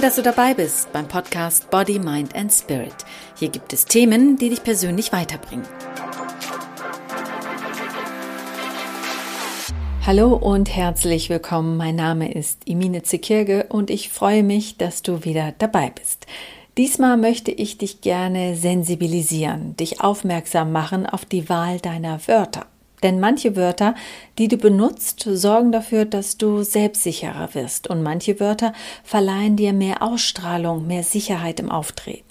Toll, dass du dabei bist beim Podcast Body, Mind and Spirit. Hier gibt es Themen, die dich persönlich weiterbringen. Hallo und herzlich willkommen. Mein Name ist Imine Zekirge und ich freue mich, dass du wieder dabei bist. Diesmal möchte ich dich gerne sensibilisieren, dich aufmerksam machen auf die Wahl deiner Wörter. Denn manche Wörter, die du benutzt, sorgen dafür, dass du selbstsicherer wirst. Und manche Wörter verleihen dir mehr Ausstrahlung, mehr Sicherheit im Auftreten.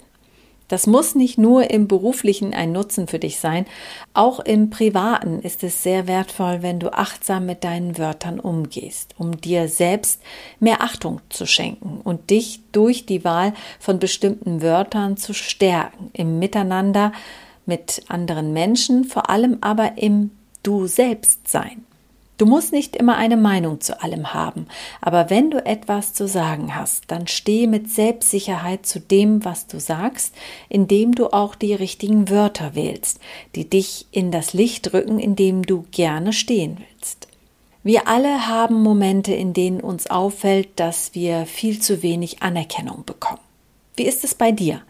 Das muss nicht nur im beruflichen ein Nutzen für dich sein, auch im privaten ist es sehr wertvoll, wenn du achtsam mit deinen Wörtern umgehst, um dir selbst mehr Achtung zu schenken und dich durch die Wahl von bestimmten Wörtern zu stärken, im Miteinander mit anderen Menschen, vor allem aber im Du selbst sein. Du musst nicht immer eine Meinung zu allem haben, aber wenn du etwas zu sagen hast, dann stehe mit Selbstsicherheit zu dem, was du sagst, indem du auch die richtigen Wörter wählst, die dich in das Licht rücken, in dem du gerne stehen willst. Wir alle haben Momente, in denen uns auffällt, dass wir viel zu wenig Anerkennung bekommen. Wie ist es bei dir?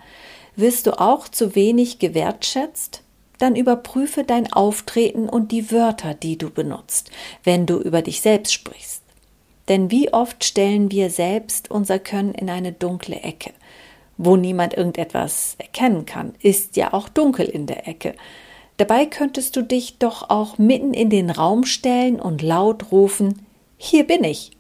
Wirst du auch zu wenig gewertschätzt? Dann überprüfe dein Auftreten und die Wörter, die du benutzt, wenn du über dich selbst sprichst. Denn wie oft stellen wir selbst unser Können in eine dunkle Ecke. Wo niemand irgendetwas erkennen kann, ist ja auch dunkel in der Ecke. Dabei könntest du dich doch auch mitten in den Raum stellen und laut rufen Hier bin ich.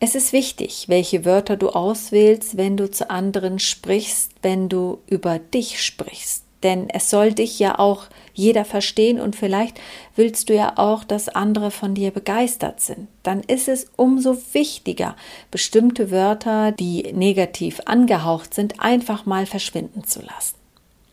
Es ist wichtig, welche Wörter du auswählst, wenn du zu anderen sprichst, wenn du über dich sprichst denn es soll dich ja auch jeder verstehen und vielleicht willst du ja auch, dass andere von dir begeistert sind. Dann ist es umso wichtiger, bestimmte Wörter, die negativ angehaucht sind, einfach mal verschwinden zu lassen.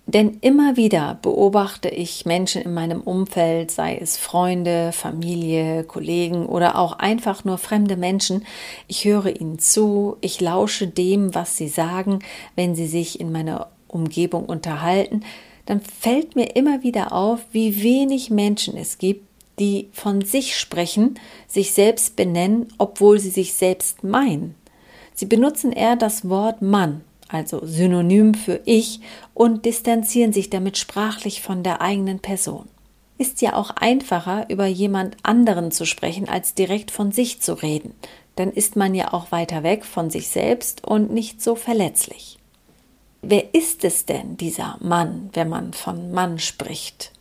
Denn immer wieder beobachte ich Menschen in meinem Umfeld, sei es Freunde, Familie, Kollegen oder auch einfach nur fremde Menschen. Ich höre ihnen zu, ich lausche dem, was sie sagen, wenn sie sich in meiner Umgebung unterhalten, dann fällt mir immer wieder auf, wie wenig Menschen es gibt, die von sich sprechen, sich selbst benennen, obwohl sie sich selbst meinen. Sie benutzen eher das Wort Mann, also Synonym für ich, und distanzieren sich damit sprachlich von der eigenen Person. Ist ja auch einfacher, über jemand anderen zu sprechen, als direkt von sich zu reden. Dann ist man ja auch weiter weg von sich selbst und nicht so verletzlich. Wer ist es denn, dieser Mann, wenn man von Mann spricht?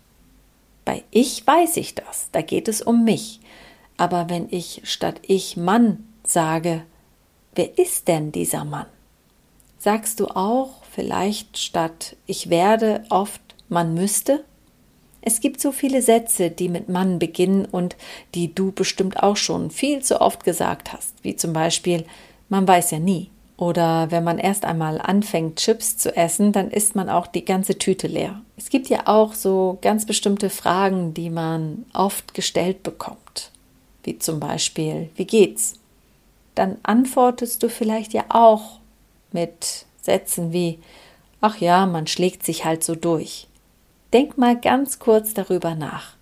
Bei ich weiß ich das, da geht es um mich. Aber wenn ich statt ich Mann sage, wer ist denn dieser Mann? Sagst du auch vielleicht statt ich werde oft man müsste? Es gibt so viele Sätze, die mit Mann beginnen und die du bestimmt auch schon viel zu oft gesagt hast, wie zum Beispiel man weiß ja nie. Oder wenn man erst einmal anfängt, Chips zu essen, dann isst man auch die ganze Tüte leer. Es gibt ja auch so ganz bestimmte Fragen, die man oft gestellt bekommt. Wie zum Beispiel, wie geht's? Dann antwortest du vielleicht ja auch mit Sätzen wie, ach ja, man schlägt sich halt so durch. Denk mal ganz kurz darüber nach.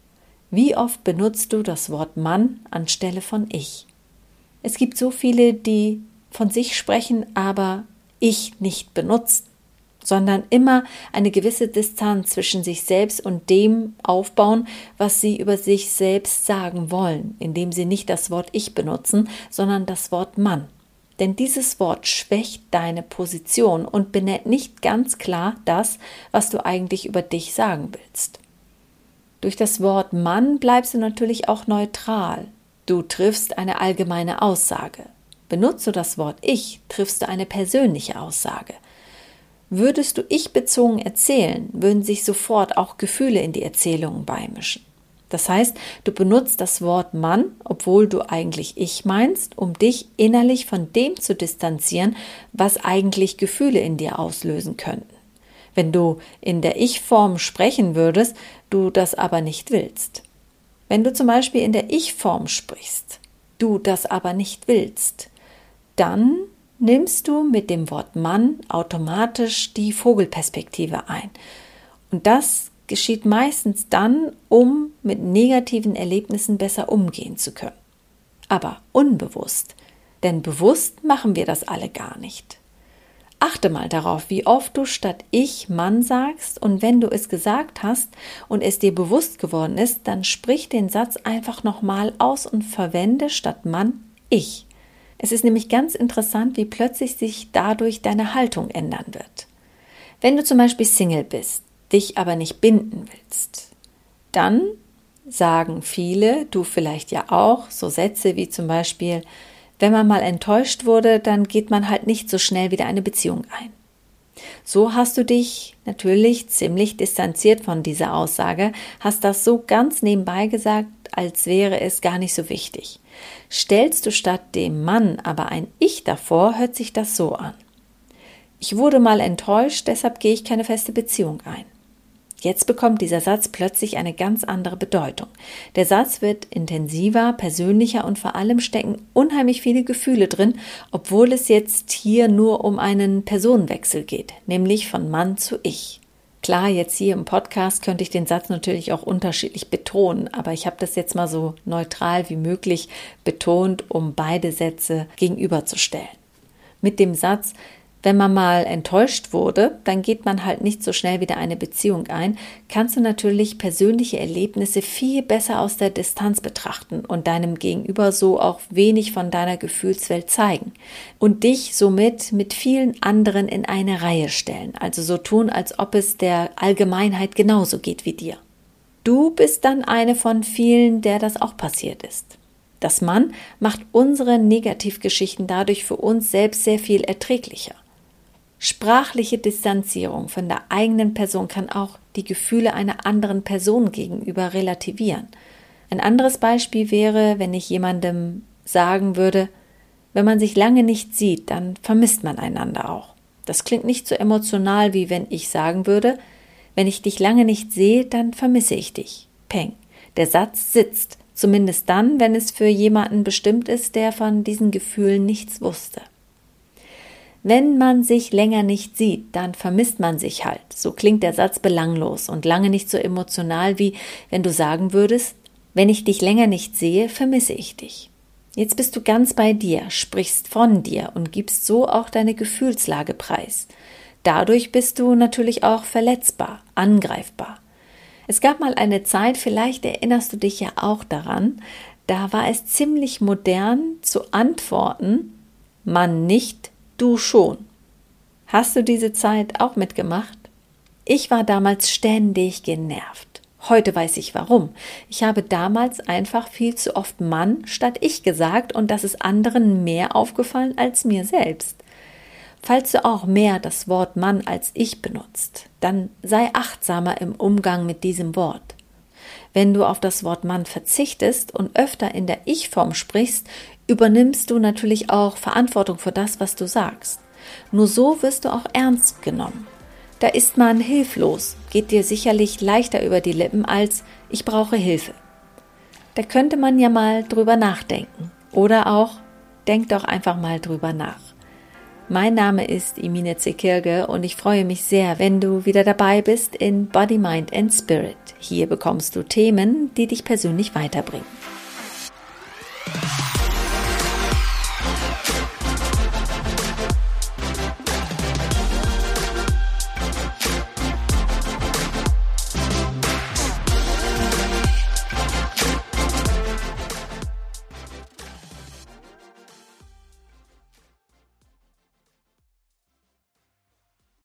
Wie oft benutzt du das Wort Mann anstelle von ich? Es gibt so viele, die von sich sprechen, aber ich nicht benutzen, sondern immer eine gewisse Distanz zwischen sich selbst und dem aufbauen, was sie über sich selbst sagen wollen, indem sie nicht das Wort ich benutzen, sondern das Wort Mann. Denn dieses Wort schwächt deine Position und benennt nicht ganz klar das, was du eigentlich über dich sagen willst. Durch das Wort Mann bleibst du natürlich auch neutral. Du triffst eine allgemeine Aussage. Benutzt du das Wort ich, triffst du eine persönliche Aussage. Würdest du ich bezogen erzählen, würden sich sofort auch Gefühle in die Erzählungen beimischen. Das heißt, du benutzt das Wort Mann, obwohl du eigentlich ich meinst, um dich innerlich von dem zu distanzieren, was eigentlich Gefühle in dir auslösen könnten. Wenn du in der Ich-Form sprechen würdest, du das aber nicht willst. Wenn du zum Beispiel in der Ich-Form sprichst, du das aber nicht willst, dann nimmst du mit dem Wort Mann automatisch die Vogelperspektive ein. Und das geschieht meistens dann, um mit negativen Erlebnissen besser umgehen zu können. Aber unbewusst Denn bewusst machen wir das alle gar nicht. Achte mal darauf, wie oft du statt ich Mann sagst und wenn du es gesagt hast und es dir bewusst geworden ist, dann sprich den Satz einfach nochmal aus und verwende statt Mann ich. Es ist nämlich ganz interessant, wie plötzlich sich dadurch deine Haltung ändern wird. Wenn du zum Beispiel Single bist, dich aber nicht binden willst, dann sagen viele, du vielleicht ja auch, so Sätze wie zum Beispiel, wenn man mal enttäuscht wurde, dann geht man halt nicht so schnell wieder eine Beziehung ein. So hast du dich natürlich ziemlich distanziert von dieser Aussage, hast das so ganz nebenbei gesagt, als wäre es gar nicht so wichtig. Stellst du statt dem Mann aber ein Ich davor, hört sich das so an. Ich wurde mal enttäuscht, deshalb gehe ich keine feste Beziehung ein. Jetzt bekommt dieser Satz plötzlich eine ganz andere Bedeutung. Der Satz wird intensiver, persönlicher und vor allem stecken unheimlich viele Gefühle drin, obwohl es jetzt hier nur um einen Personenwechsel geht, nämlich von Mann zu Ich. Klar, jetzt hier im Podcast könnte ich den Satz natürlich auch unterschiedlich betonen, aber ich habe das jetzt mal so neutral wie möglich betont, um beide Sätze gegenüberzustellen. Mit dem Satz, wenn man mal enttäuscht wurde, dann geht man halt nicht so schnell wieder eine Beziehung ein, kannst du natürlich persönliche Erlebnisse viel besser aus der Distanz betrachten und deinem Gegenüber so auch wenig von deiner Gefühlswelt zeigen und dich somit mit vielen anderen in eine Reihe stellen, also so tun, als ob es der Allgemeinheit genauso geht wie dir. Du bist dann eine von vielen, der das auch passiert ist. Das Mann macht unsere Negativgeschichten dadurch für uns selbst sehr viel erträglicher. Sprachliche Distanzierung von der eigenen Person kann auch die Gefühle einer anderen Person gegenüber relativieren. Ein anderes Beispiel wäre, wenn ich jemandem sagen würde, wenn man sich lange nicht sieht, dann vermisst man einander auch. Das klingt nicht so emotional, wie wenn ich sagen würde, wenn ich dich lange nicht sehe, dann vermisse ich dich. Peng. Der Satz sitzt, zumindest dann, wenn es für jemanden bestimmt ist, der von diesen Gefühlen nichts wusste. Wenn man sich länger nicht sieht, dann vermisst man sich halt. So klingt der Satz belanglos und lange nicht so emotional wie wenn du sagen würdest, wenn ich dich länger nicht sehe, vermisse ich dich. Jetzt bist du ganz bei dir, sprichst von dir und gibst so auch deine Gefühlslage preis. Dadurch bist du natürlich auch verletzbar, angreifbar. Es gab mal eine Zeit, vielleicht erinnerst du dich ja auch daran, da war es ziemlich modern zu antworten, man nicht Du schon. Hast du diese Zeit auch mitgemacht? Ich war damals ständig genervt. Heute weiß ich warum. Ich habe damals einfach viel zu oft Mann statt ich gesagt und das ist anderen mehr aufgefallen als mir selbst. Falls du auch mehr das Wort Mann als ich benutzt, dann sei achtsamer im Umgang mit diesem Wort. Wenn du auf das Wort Mann verzichtest und öfter in der Ich-Form sprichst, übernimmst du natürlich auch Verantwortung für das, was du sagst. Nur so wirst du auch ernst genommen. Da ist man hilflos, geht dir sicherlich leichter über die Lippen als ich brauche Hilfe. Da könnte man ja mal drüber nachdenken. Oder auch, denk doch einfach mal drüber nach. Mein Name ist Imine Zekirge und ich freue mich sehr, wenn du wieder dabei bist in Body, Mind and Spirit. Hier bekommst du Themen, die dich persönlich weiterbringen.